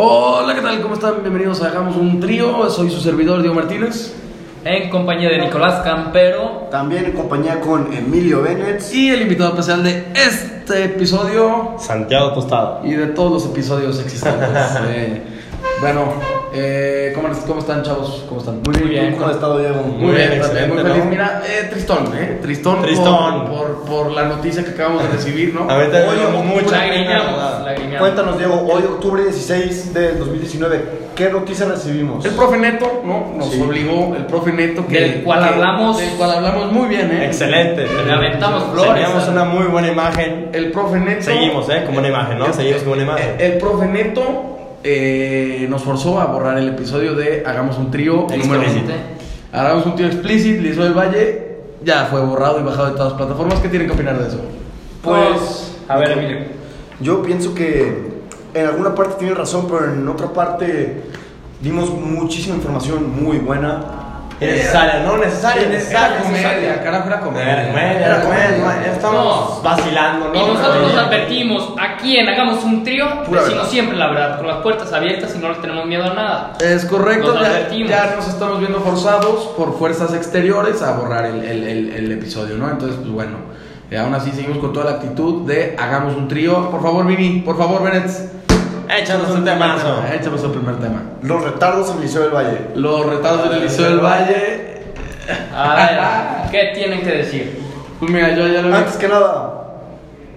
Hola, ¿qué tal? ¿Cómo están? Bienvenidos a Hagamos un Trío. Soy su servidor, Diego Martínez. En compañía de Nicolás Campero. También en compañía con Emilio Bennett. Y el invitado especial de este episodio Santiago Tostado. y de todos los episodios existentes. Eh, bueno, eh, ¿cómo, cómo están, chavos? ¿Cómo están? Muy bien, ¿cómo has estado, Diego? Muy bien, excelente, muy feliz. ¿no? Mira, eh, tristón, ¿eh? Tristón, Tristón. Por, por, por la noticia que acabamos de recibir, ¿no? Ahorita tenemos mucha Lagrimeamos, lagrimeamos. Cuéntanos, Diego, hoy octubre 16 del 2019, ¿qué noticia recibimos? El profe Neto, ¿no? Nos Sí. obligó, el profe Neto, que, Del cual que- hablamos- Del cual hablamos muy bien, ¿eh? Excelente. Le aventamos flores. Teníamos una muy buena imagen. El profe Neto. Seguimos, ¿eh? Como una imagen, ¿no? El- Seguimos como una imagen. El, el profe Neto eh, nos forzó a borrar el episodio de Hagamos un trío número uno. Hagamos un trío explícito, Lizo del Valle, ya fue borrado y bajado de todas las plataformas. ¿Qué tienen que opinar de eso? Pues, a ver, Emilio. Yo pienso que en alguna parte tiene razón, pero en otra parte dimos muchísima información muy buena. Necesaria, ¿no? Necesaria, Era necesaria. comedia, carajo, era Era comedia. comedia, era comedia. Estamos No. vacilando, ¿no? Y nosotros nos advertimos, aquí en Hagamos un Trío, decimos verdad. siempre la verdad, con las puertas abiertas y no le tenemos miedo a nada. Es correcto, Nos ya, advertimos. ya nos estamos viendo forzados por fuerzas exteriores a borrar el, el- el- el episodio, ¿no? Entonces, pues bueno, eh, aún así seguimos con toda la actitud de hagamos un trío. Por favor, Vini, por favor, Bennett. Échanos un temazo. Échanos el primer tema. Los retardos en el Liceo del Valle. Los retados del Liceo del Valle. A ver, ¿qué tienen que decir? Pues mira, yo ya lo vi. Antes que nada,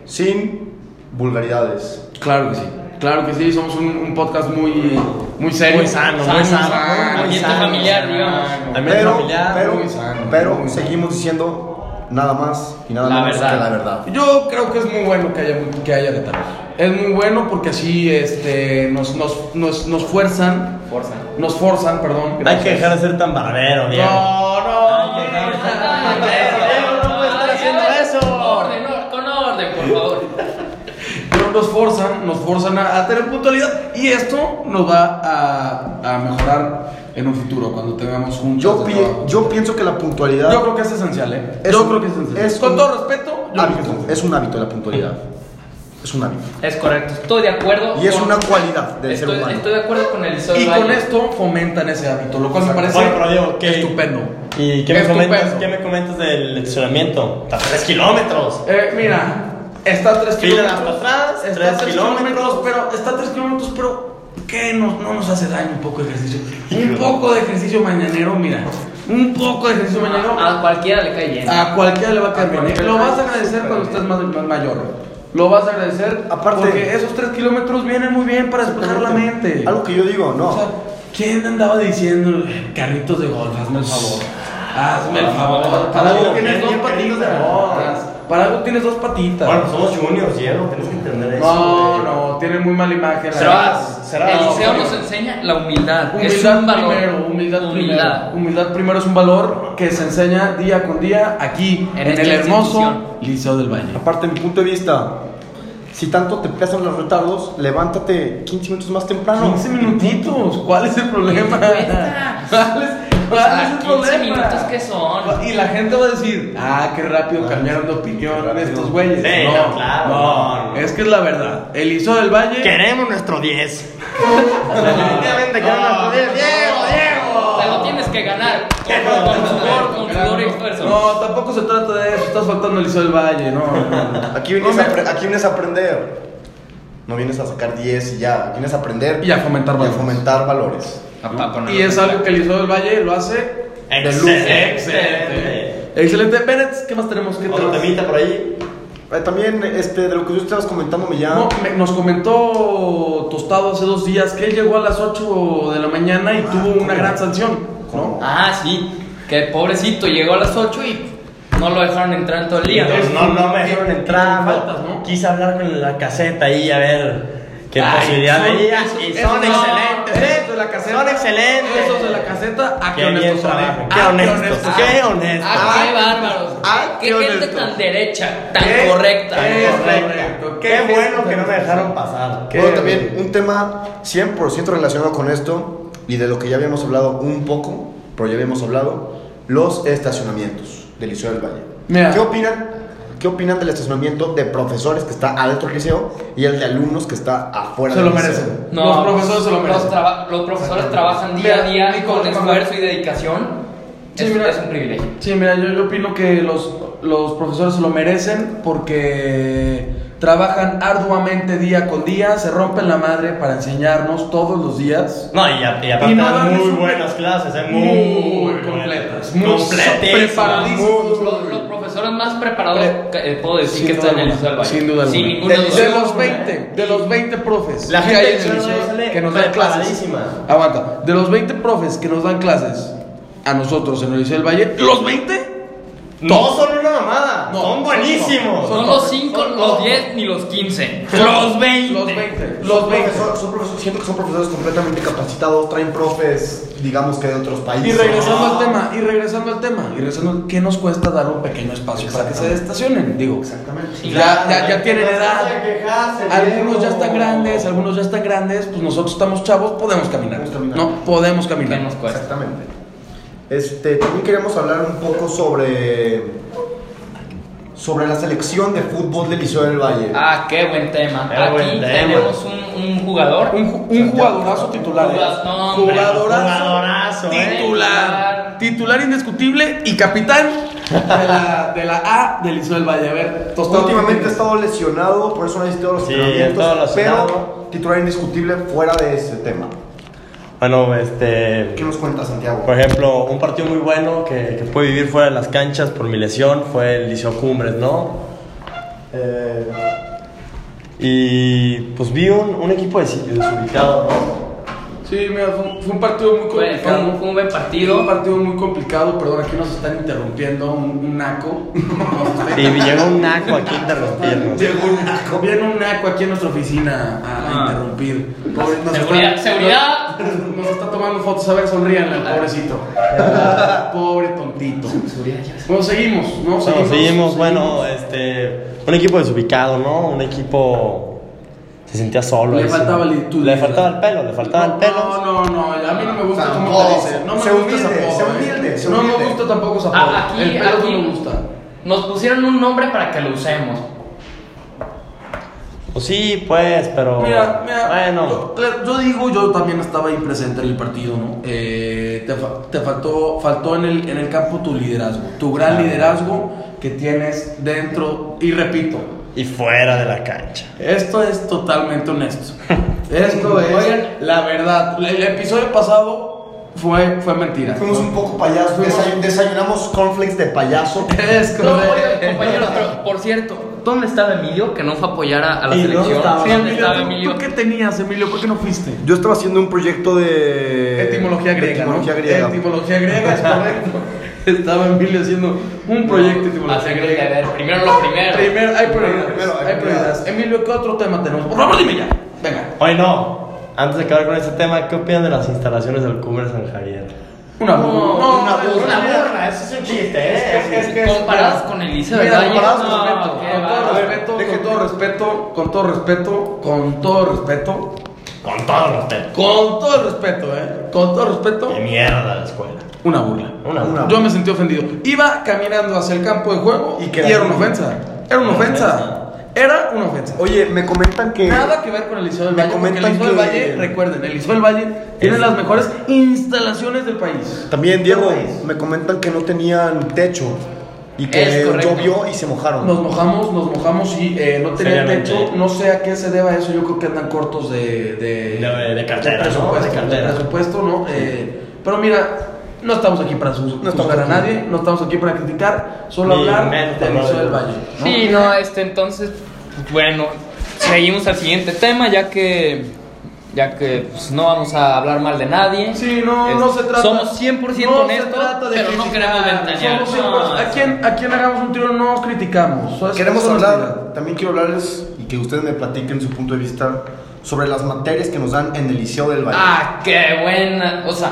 sin vulgaridades. Claro que sí. Claro que sí, somos un, un podcast muy, muy serio. Muy sano, muy Sano, sano. sano. Ambiente sano. familiar, digamos. Ambiente Pero, familiar. pero, muy sano, pero muy sano. seguimos diciendo nada más y nada La menos verdad. que la verdad. Yo creo que es muy bueno que haya, que haya retados. Es muy bueno porque así este, nos, nos, nos, nos fuerzan, Fuerza. nos forzan, perdón. Hay que dejar de ser tan barbero, Diego. No, no. Hay que dejar de ser tan barbero. Diego, no puede estar haciendo eso. Orden, con orden, por favor. Pero nos forzan, nos forzan a, a tener puntualidad y esto nos va a, a mejorar en un futuro cuando tengamos un Yo, pi- yo pienso que la puntualidad Yo creo que es esencial, ¿eh? Es yo un- creo que es esencial. es Con un todo respeto, yo creo que es hábito, es un hábito la puntualidad. Es un hábito. Es correcto, estoy de acuerdo. Y es con- una cualidad del ser estoy, humano. Estoy de acuerdo con el Y del con Valle. esto fomentan ese hábito, lo cual me parece Bueno, pero ¿qué- estupendo. ¿Y qué me, Estupendo. comentas, qué me comentas del estacionamiento? Está a 3 kilómetros. Eh, mira, está a 3 Fila kilómetros. hasta atrás, está tres a 3 kilómetros. kilómetros, pero está a 3 kilómetros, pero ¿qué nos, no nos hace daño un poco de ejercicio? Un poco de ejercicio mañanero, mira. Un poco de ejercicio mañanero A cualquiera le cae bien. a cualquiera le va a caer A bien. ¿eh? Lo vas a agradecer cuando estés más, más mayor. Lo vas a agradecer Aparte- porque esos 3 kilómetros vienen muy bien para despejar la mente. Algo que yo digo, no. O sea, ¿quién andaba diciendo carritos de golf? Hazme el favor. Hazme el favor. Para tienes dos patitas. Para algo tienes dos patitas. Bueno, somos juniors, Diego. Tienes que entender eso. No, güey. no, tiene muy mala imagen. la Será- verdad. será- el liceo no, nos enseña la humildad. es Humildad un valor. primero, humildad, Humildad. primero. Humildad primero es un valor que se enseña día con día aquí En el hermoso. Liceo del Valle. Aparte, mi punto de vista, si tanto te pesan los retardos, levántate 15 minutos más temprano. 15 minutitos, ¿cuál es el problema? ¿Cuál es, cuál es el 15 problema? minutos que son. Y la gente va a decir, ah, qué rápido cambiaron de opinión rápido. estos güeyes. Sí, no, claro, no, no. es que es la verdad. El Liceo del Valle. Queremos nuestro 10. Definitivamente queremos nuestro 10. Diego, Diego. Te lo tienes que ganar. Con, con sudor, con sudor y esfuerzo. No, tampoco se trata de eso. Estás faltando el Liceo del Valle, no. no, no. Aquí vienes, No a, aquí vienes a aprender. No vienes a sacar 10 y ya. Vienes a aprender Y a fomentar y a valores. fomentar valores. Papá, Y es algo que el Liceo del Valle lo hace. Excelente. Excelente. Excelente. Bennett, ¿qué más tenemos? ¿Qué Otro tenemos? temita por ahí. Eh, también, este, de lo que tú estabas comentando, me llama. No, me- nos comentó Tostado hace dos días que él llegó a las 8 de la mañana y tuvo una gran sanción, ¿no? Ah, sí. Que pobrecito llegó a las 8 y no lo dejaron entrar en todo el día. Entonces, no, no me dejaron entrar. faltas, ¿no? Quise hablar con la caseta ahí a ver qué Ay, posibilidad son- veía. esos- Y son no, excelentes. ¿eh? de la caseta, Son excelentes. Esos de la caseta, ¿a qué Qué bien honestos eh? trabajan. ¿A Qué honestos. Qué honestos. Ah, qué bárbaros. ah, qué, qué gente tan derecha, tan Qué- correcta. qué Correcto. Qué Qué bueno que no me dejaron pasar. Qué Bueno, también un tema 100% relacionado con esto y de lo que ya habíamos hablado un poco, pero ya habíamos hablado, los estacionamientos del Liceo del Valle. Mira. ¿Qué opinan ¿qué opinan del estacionamiento de profesores que está adentro del liceo y el de alumnos que está afuera Se del lo liceo? merecen. No, los profesores se lo los merecen. traba- Los, profesores trabajan día a Mira, día Nico, con esfuerzo y dedicación. Sí, es, mira. es un privilegio. Sí, mira, yo, yo opino que los, los profesores se lo merecen porque trabajan arduamente día con día, se rompen la madre para enseñarnos todos los días. No, y, a- y aparte Y no dan muy buenas clases, ¿eh? Muy, Muy completas, muy Completísimas. preparadísimas. Los, los más preparados, Pre- que, eh, puedo decir Sin que están en el Liceo del Valle. sin duda Sin alguna. ninguna Del duda. De los 20, de los 20 profes La que gente hay del en el liceo sale que nos dan clases. Aguanta, de los 20 profes que nos dan clases a nosotros en el Liceo del Valle, ¿los 20? No son una mamada, No, son son buenísimos. No los 5, los 10 ni los 15. Los 20. Los 20. Los Los 20. profesores, son profesores, siento que son profesores completamente capacitados, traen profes, digamos que de otros países. Y regresando al tema, y regresando al tema, y regresando, ¿qué nos cuesta dar un pequeño espacio para que se estacionen? Digo, Exactamente. ya, ya, ya tienen edad, algunos ya están grandes, algunos ya están grandes, pues nosotros estamos chavos, podemos caminar. Podemos caminar. No, podemos ¿Qué caminar. nos cuesta? Exactamente. Este, también queremos hablar un poco sobre sobre la selección de fútbol del Liceo del Valle. Ah, qué buen tema. Qué Aquí buen tema. tenemos un, un jugador. Un, ju- un jugadorazo titular. ¿eh? No, hombre, jugadorazo, jugadorazo, ¿eh? titular. Titular indiscutible y capitán de la, de la A del Liceo del Valle. A ver, Tostado. Últimamente ha estado lesionado, por eso no ha asistido a los Sí, entrenamientos, ha estado lesionado. pero titular indiscutible fuera de ese tema. Bueno, este. ¿Qué nos cuenta Santiago? Por ejemplo, un partido muy bueno que, que pude vivir fuera de las canchas por mi lesión fue el Liceo Cumbres, ¿no? Eh, y pues vi un, un equipo des- desubicado, ¿no? Sí, mira, fue, un- fue un partido muy fue complicado. un, fue un buen Fue partido. un partido muy complicado, perdón, aquí nos están interrumpiendo un, un naco. Y llegó un naco aquí a interrumpirnos. Llegó un naco. Viene un naco aquí en nuestra oficina a, Ah. interrumpir. Pobre- Seguridad, seguridad. Nos, está tomando fotos, a ver, sonríanle al pobrecito. Pobre tontito. Bueno, seguimos, ¿no? Bueno, seguimos, bueno, este, un equipo desubicado, ¿no? Un equipo se sentía solo. Le faltaba sí. li- tu Le faltaba el pelo, le faltaba el pelo. No, no, no, a mí no me gusta cómo te dice. No me Se gusta ese humilde, se ¿eh? humilde, se No me humilde. gusta tampoco apodo. Ah, aquí, el pelo aquí no me gusta. Nos pusieron un nombre para que lo usemos. Pues sí, pues, pero. Mira, mira, Bueno. yo, yo digo, yo también estaba ahí presente en el partido, ¿no? Eh, te, fa- te faltó, faltó en el, en el campo tu liderazgo, tu gran Claro. liderazgo que tienes dentro, y repito, Y fuera de la cancha. esto es totalmente honesto. Esto es Oigan. la verdad. El episodio pasado fue, fue mentira. Fuimos un poco payasos, desayunamos cornflakes de payaso. Es No, correcto. oigan, compañeros, pero por cierto, ¿dónde estaba Emilio que no fue a apoyar a, a la ¿Y dónde selección? estaba? Sí, ¿Dónde Emilio, estaba ¿tú- Emilio? ¿Tú qué tenías, Emilio? ¿Por qué no fuiste? Yo estaba haciendo un proyecto de Etimología griega. Etimología ¿no? griega. Etimología griega, es correcto. Estaba Emilio haciendo un proyecto de etimología griega. ver, primero lo primero. Primero, hay prioridades. Primero, hay hay prioridades. Emilio, ¿qué otro tema tenemos? Por favor, dime ya. Venga. Oye, no. Antes de acabar con este tema, ¿qué opinan de las instalaciones del Cumbre San Javier? Una burla. No, una burla. una burla. eso es un chiste, Es, es que Comparadas con el Liceo del Mira, Valle. comparados con no, respeto, con todo respeto, con todo respeto, con todo respeto, con todo respeto, Con todo respeto. con todo el respeto, eh, con todo respeto, Qué mierda la escuela. una burla. Una, Una. Yo me sentí ofendido. Iba caminando hacia el campo de juego Y era una ofensa. Era una ofensa. Era una ofensa. Oye, me comentan que Nada que ver con el Liceo del Me Valle. Porque el comentan Liceo del que- Valle, recuerden, el Liceo del Valle tiene Es- las mejores instalaciones del país. también Diego, país. me comentan que no tenían techo y que llovió y se mojaron. Nos mojamos, nos mojamos y eh, no tenía Seriamente. techo. No sé a qué se deba eso. Yo creo que andan cortos de, de, De- de cartera, ¿no? presupuesto, De cartera. presupuesto, ¿no? Eh, pero mira, no estamos aquí para su- No estamos juzgar a nadie, no estamos aquí para criticar, solo Ni hablar menos del hablar Valle. ¿no? Sí, no, este, entonces, bueno, seguimos al siguiente tema, ya que, ya que pues, no vamos a hablar mal de nadie. Sí, no, Es- no se trata. Somos 100% no honestos, pero no queremos ventanear. somos 100%. a, quien, a quien hagamos un tiro no criticamos. Queremos hablar, también quiero hablarles y que ustedes me platiquen su punto de vista sobre las materias que nos dan en el Liceo del Valle. Ah, qué buena. O sea,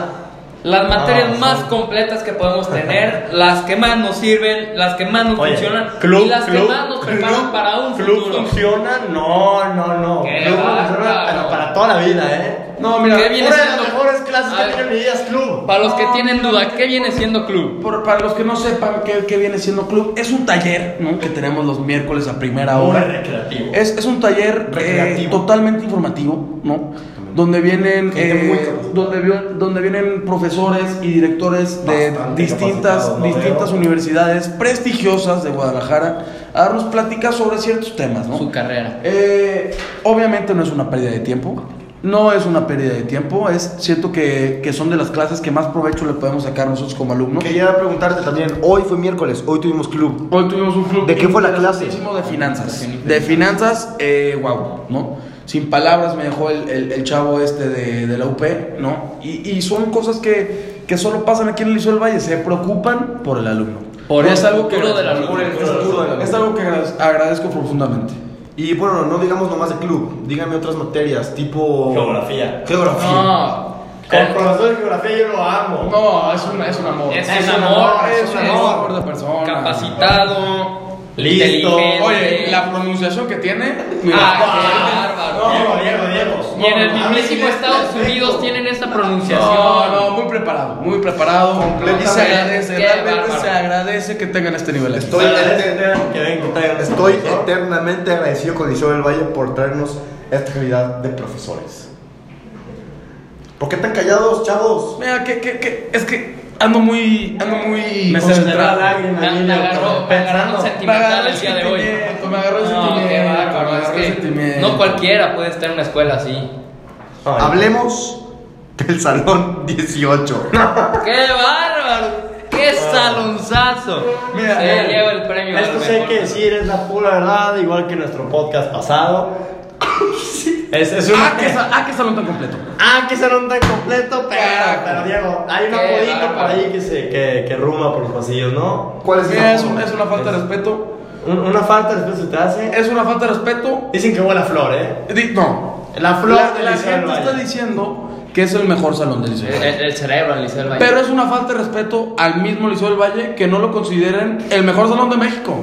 Las materias Ah, sí. más completas que podemos tener, las que más nos sirven, las que más nos Oye, funcionan club, y las que club, más nos preparan club, para un club futuro. funciona, no, no, no. Qué club funciona, bárbaro. pero para toda la vida, ¿eh? No, mira, ¿Qué viene Una de las mejores clases que tiene mi vida es club. Para los que tienen duda, ¿qué viene siendo club? por- para los que no sepan qué, qué viene siendo club, es un taller ¿no? que tenemos los miércoles a primera Muy hora. recreativo. Es, es un taller eh, Recreativo. totalmente informativo, ¿no? Donde vienen, eh, donde, donde vienen profesores y directores de Bastante distintas, distintas universidades prestigiosas de Guadalajara a darnos pláticas sobre ciertos temas, ¿no? Su carrera. Eh, obviamente no es una pérdida de tiempo. No es una pérdida de tiempo. Es cierto que, que son de las clases que más provecho le podemos sacar nosotros como alumnos. Quería preguntarte también, hoy fue miércoles, hoy tuvimos club. Hoy tuvimos un club. ¿De qué fue la clase? De finanzas. De finanzas, eh, wow, ¿no? Sin palabras me dejó el, el- el chavo este de, de la UP, ¿no? Y, y son cosas que, que solo pasan aquí en el Liceo del Valle. Se preocupan por el alumno. Por es el algo que futuro del agradezco- alumno. por el futuro del alumno. Es algo que agradez- agradezco profundamente. Y bueno, no digamos nomás de club, dígame otras materias, tipo... Geografía. Geografía. No. Como profesor de geografía yo lo amo. No, es un, es un amor. Es, Es un amor, amor, es un amor de persona. Capacitado, Listo. Oye, la pronunciación que tiene. Ah, bárbaro. Diego, Diego, Diego. Y en el No, mismísimo Estados. Unidos tienen esta pronunciación. No, no, muy preparado, muy preparado. Completamente. Y se agradece, Qué realmente bárbaro. se agradece que tengan este nivel. aquí. Estoy- que Estoy eternamente agradecido con Liceo del Valle por traernos esta calidad de profesores. ¿Por qué tan callados, chavos? Mira, que, que, que, es que ando muy, ando muy Me se me salió la concentrado. lágrima, Me, me niño, agarró, me. Me sentimental agarró el el día de hoy. sentimiento, me agarró el No, sentimiento. qué bárbaro, me es agarró el que no cualquiera puede estar en una escuela así. Ay. Hablemos del salón 18. ¡Qué bárbaro! ¡Qué salonzazo! Mira, Se eh, lleva el premio. Esto mejor. que decir, es la pura verdad, igual que nuestro podcast pasado. Es, es una... Ah, que, ah, que salón tan completo. Ah, que salón tan completo, pero, pero Diego, hay un Qué apodito por ahí que, se, que, que ruma por los pasillos, ¿no? ¿Cuál es Mira, es, es una falta de respeto. Un- una falta después se te hace. Es una falta de respeto. Dicen que huele a flor, ¿eh? Di- No. La flor La, del gente Valle. está diciendo que es el mejor salón del Liceo. El, del Valle. el- el cerebro del Liceo del Valle. Pero es una falta de respeto al mismo Liceo del Valle que no lo consideren el mejor salón de México.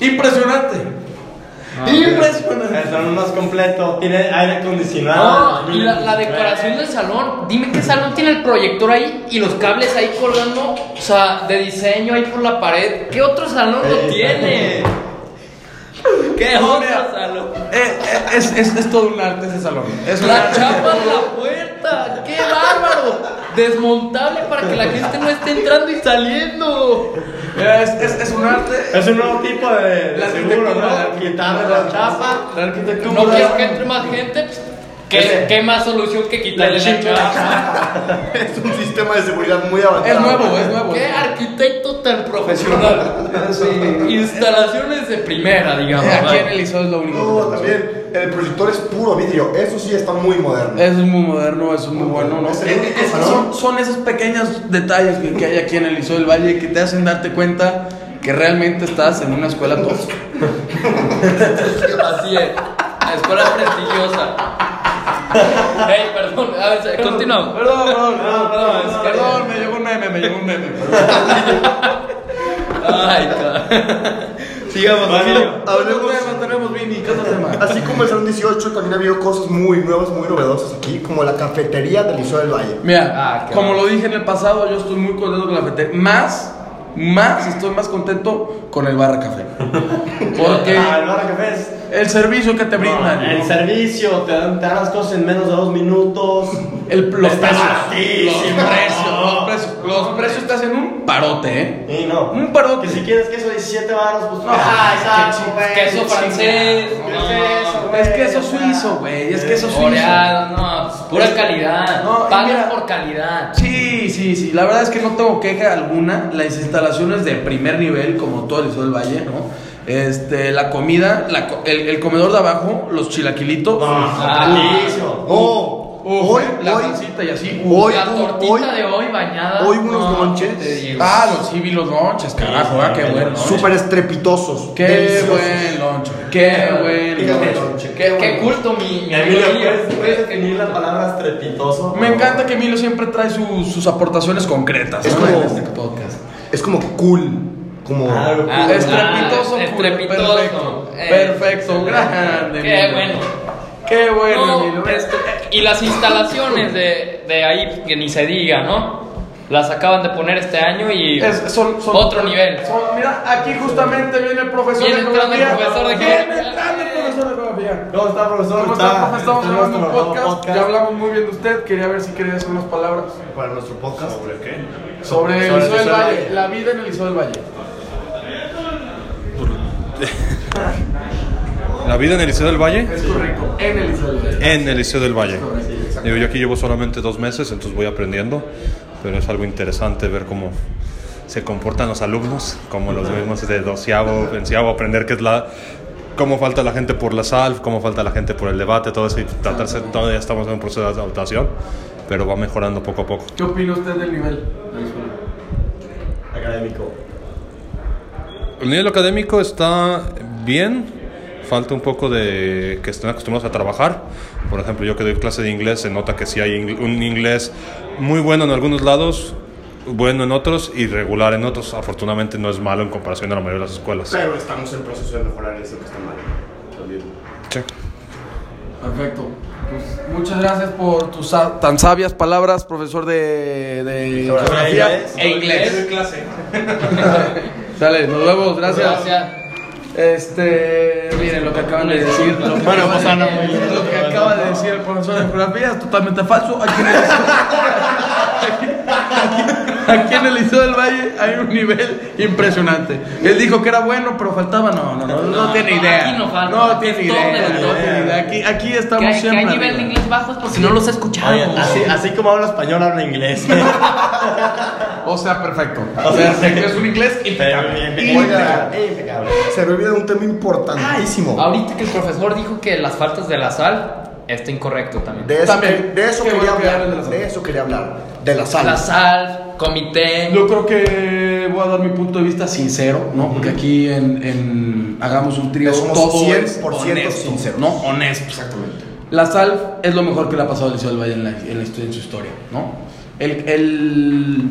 Impresionante. Impresionante. El salón más completo, tiene aire acondicionado. No, y la, la decoración del salón. Dime qué salón tiene el proyector ahí y los cables ahí colgando. O sea, de diseño ahí por la pared. ¿Qué otro salón lo Eh, tiene? ¿Qué otro mira. salón? Eh, eh, es, es, es todo un arte ese salón. Es La chapa de la puerta. ¡Qué bárbaro! Desmontable para que la gente no esté entrando y saliendo. Mira, Es, es, es un arte. Es un nuevo tipo de, de La seguro, ¿no? Quitarle la chapa. La arquitectura. No quiero que entre más gente. pues, ¿Qué, qué más solución que quitarle la chinga. chapa? Es un sistema de seguridad muy avanzado. Es nuevo, es nuevo. ¿Qué arquitecto tan profesional? Instalaciones de primera, digamos. Aquí en el Liceo es lo único. No, también el proyector es puro vidrio. Eso sí está muy moderno. Eso es muy moderno, eso es muy bueno, ¿no? Es son, son esos pequeños detalles que, que hay aquí en el Liceo del Valle que te hacen darte cuenta que realmente estás en una escuela tosca. Así es. La escuela prestigiosa. Ey, perdón. A ver, continuamos. Perdón, perdón, perdón, perdón, es que- perdón, me llegó un meme, me llegó un meme. Ay, cara. Sigamos, Emilio. Hablemos- ¿Qué otro tema tenemos, Vini? ¿Qué otro tema? Así como el salón 18 también ha habido cosas muy nuevas, muy novedosas aquí, como la cafetería del Liceo del Valle. Mira, Ah, qué como bueno. lo dije en el pasado, yo estoy muy contento con la cafetería. Más, más, estoy más contento con el barra café. Porque Ah, el bar café es- el servicio que te brindan. El ¿no? servicio, te dan, te dan las cosas en menos de dos minutos. El- los Está precios. Los precios, los precios. Los precios te hacen un parote, ¿eh? Y no. Un parote. Que si quieres queso 17 baros, pues. No, ah, que exacto, güey. queso francés, ¿Qué no, es eso, güey? Es queso suizo, güey. Es queso suizo. Oreado, no, pues, pura calidad. No, Pagas por calidad. Sí, sí, sí. La verdad es que no tengo queja alguna. Las instalaciones de primer nivel, como todo el Liceo del Valle, ¿no? Este, la comida, la co- el, el comedor de abajo, los chilaquilitos. Ah. Oh, hoy, la hoy, salsita y así. hoy, la tortita hoy, de hoy bañada. hoy unos no, lonches. Ah, los sí vi los lonches, carajo, ah, qué bueno. súper estrepitosos. Qué deliciosos. buen lonche, qué buen lonche. Qué, qué culto mi, mi Emilio. ¿puedes, puedes definir la palabra estrepitoso? Me encanta que Emilio siempre trae sus, sus aportaciones concretas Es ¿no? como- en este podcast. Es como cool. Como. Ah, Ah, Estrepitoso, ah, estrepitoso. perfecto, Eh, perfecto, grande. Qué Emilio. bueno. Qué bueno, No, este, y las instalaciones de, de ahí, que ni se diga, ¿no? Las acaban de poner este año y Es- son- son- otro nivel. son- mira, aquí justamente viene el profesor Viene de el geografía. profesor de Viene geografía. entrando el profesor de geografía. ¿Cómo está, profesor? ¿Cómo está? Estamos este, grabando un nuestro podcast. podcast. Ya hablamos muy bien de usted. Quería ver si quería decir unas palabras Para nuestro podcast. ¿Sobre qué? sobre el Sobre el Liceo del Valle. Valle. La vida en el Liceo del Valle. ¿La vida en el Liceo del Valle? Es correcto. En el Liceo del Valle. En el Liceo del Valle. Digo, yo aquí llevo solamente dos meses, entonces voy aprendiendo, pero es algo interesante ver cómo se comportan los alumnos, como los mismos de doceavo, onceavo, aprender qué es la cómo falta la gente por la sal, cómo falta la gente por el debate, todo eso, y tratarse, todavía estamos en un proceso de adaptación, pero va mejorando poco a poco. ¿Qué opina usted del nivel? Académico. El nivel académico está bien, falta un poco de que estén acostumbrados a trabajar. Por ejemplo, yo que doy clase de inglés, se nota que sí hay ing- un inglés muy bueno en algunos lados, bueno en otros y regular en otros. Afortunadamente no es malo en comparación a la mayoría de las escuelas. Pero estamos en proceso de mejorar eso que está mal. También. Sí. Perfecto. Pues, muchas gracias por tus sa- tan sabias palabras, profesor de, de geografía inglés. e inglés. clase. Dale, nos vemos, gracias. Gracias. Este, miren lo que acaban de decir. Lo que, Bueno, acaba, pues, no. de, lo que acaba de decir el profesor de geografía es totalmente falso. Aquí el, aquí en el Liceo del Valle hay un nivel impresionante. Él dijo que era bueno, pero faltaba. No, no, no, no, No, tiene idea. aquí no falta. No tiene idea. Aquí, aquí Que estamos hay, que siempre. hay nivel de inglés bajos por si no los he escuchado. Oye, así, así como habla español, habla inglés. O sea, perfecto. O sea, es un inglés impecable. se me olvida un tema importantísimo. Ahorita que el profesor dijo que las faltas de la sal está incorrecto también. De eso, También. de eso quería hablar. de. De eso quería hablar. De la sal. La sal, comité. Yo creo que voy a dar mi punto de vista sincero, ¿no? Porque aquí en, en Hagamos un trío Somos todo 100% es honesto, sinceros. ¿no? Honesto. Exactamente. La sal es lo mejor que le ha pasado al Liceo del Valle en, la, en, la en su historia, ¿no? El, el-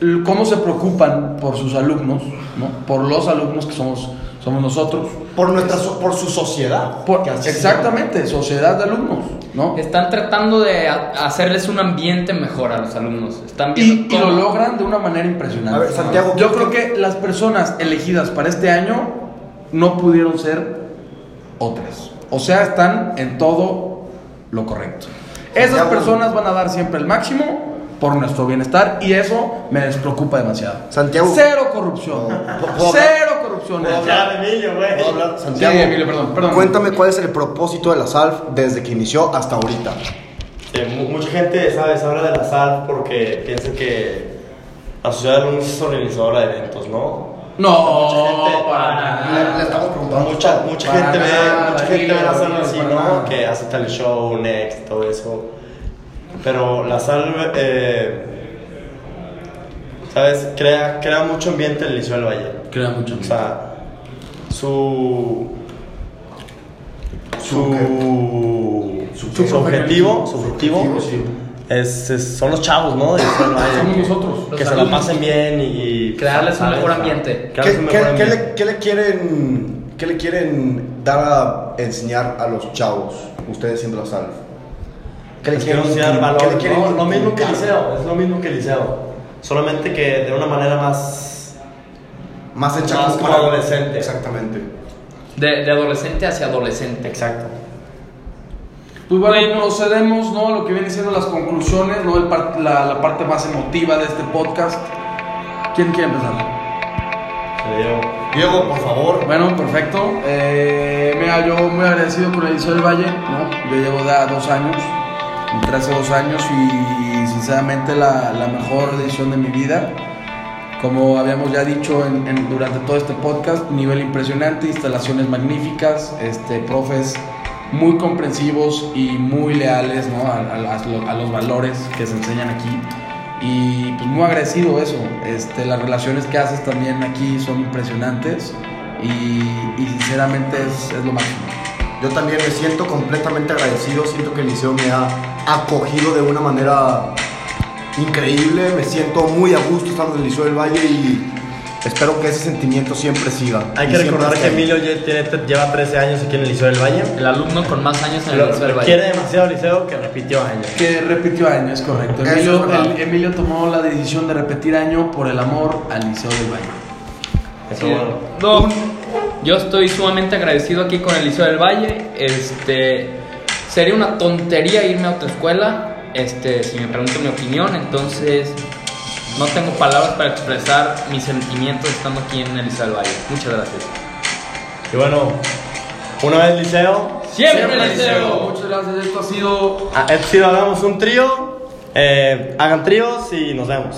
el cómo se preocupan por sus alumnos, ¿no? Por los alumnos que somos, somos nosotros. Por, nuestra, so- por su sociedad. Por- exactamente, sociedad de alumnos, ¿no? Están tratando de hacerles un ambiente mejor a los alumnos. Están Y, lo logran de una manera impresionante. A ver, Santiago, Yo ¿qué- creo que las personas elegidas para este año no pudieron ser otras. O sea, están en todo lo correcto. Esas personas van a dar siempre el máximo por nuestro bienestar y eso me despreocupa demasiado. Santiago. Cero corrupción. Cero corrupción. ¿Puedo Ya, Emilio, güey. ¿Puedo hablar? Sí, Santiago, Emilio, perdón, perdón. cuéntame cuál es el propósito de la SALF desde que inició hasta ahorita. Sí, mu- mucha gente, ¿sabes? Habla de la SAL porque piensa que la sociedad de alumnos es organizadora de eventos, ¿no? No, Mucha gente- para nada. Le, le estamos preguntando. Mucha, mucha gente ve, nada, mucha gente ve la SAL Emilio, así, ¿no? nada. Que hace tal show, next, todo eso. Pero la SAL, eh, ¿sabes? Crea, crea mucho ambiente en el Liceo del Valle. Crea mucho. O sea, su. Su. Su, Su su objetivo, su objetivo, sí. es, es- son los chavos, ¿no? Somos nosotros. Que Los se la pasen bien y. Crearles un mejor ambiente. ¿Qué, un qué- mejor qué ambiente. le, qué le quieren, ¿Qué le quieren dar a enseñar a los chavos, ustedes siendo la SALF? ¿Qué le quiero enseñar qué valor. le quieren No, lo mismo que liceo, es lo mismo que liceo. Solamente que de una manera más. Más hecha Más como como adolescente. Exactamente. De, de adolescente hacia adolescente. Exacto. Pues bueno, procedemos, ¿no? Lo que viene siendo las conclusiones, ¿no? El par- la, la parte más emotiva de este podcast. ¿Quién quiere empezar? Dio. Diego, por favor. Bueno, perfecto. Eh, mira, yo muy agradecido con el Liceo del Valle, ¿no? Yo llevo ya dos años, entré hace dos años y sinceramente la, la mejor decisión de mi vida. Como habíamos ya dicho durante todo este podcast, nivel impresionante, instalaciones magníficas, este, profes muy comprensivos y muy leales a, los valores que se enseñan aquí. Y pues muy agradecido eso. Este, las relaciones que haces también aquí son impresionantes y, y sinceramente es, es lo máximo. Yo también me siento completamente agradecido, siento que el liceo me ha acogido de una manera increíble, me siento muy a gusto estando en el Liceo del Valle y espero que ese sentimiento siempre siga. Hay que recordar que. Emilio ya tiene- lleva 13 años aquí en el Liceo del Valle. El alumno con más años en el Lo, Liceo del Valle. quiere demasiado el Liceo que repitió año. Que repitió año, es correcto. Emilio, el- Emilio tomó la decisión de repetir año por el amor al Liceo del Valle. Eso Sí. bueno. No, yo estoy sumamente agradecido aquí con el Liceo del Valle. Este, sería una tontería irme a otra escuela. Este, si me preguntan mi opinión, entonces no tengo palabras para expresar mis sentimientos estando aquí en el Valle. Muchas gracias. Y bueno, una vez Liceo, Siempre, Liceo. Muchas gracias. Esto ha sido ah, esto ha sido Hagamos un trío. Eh, hagan tríos y nos vemos.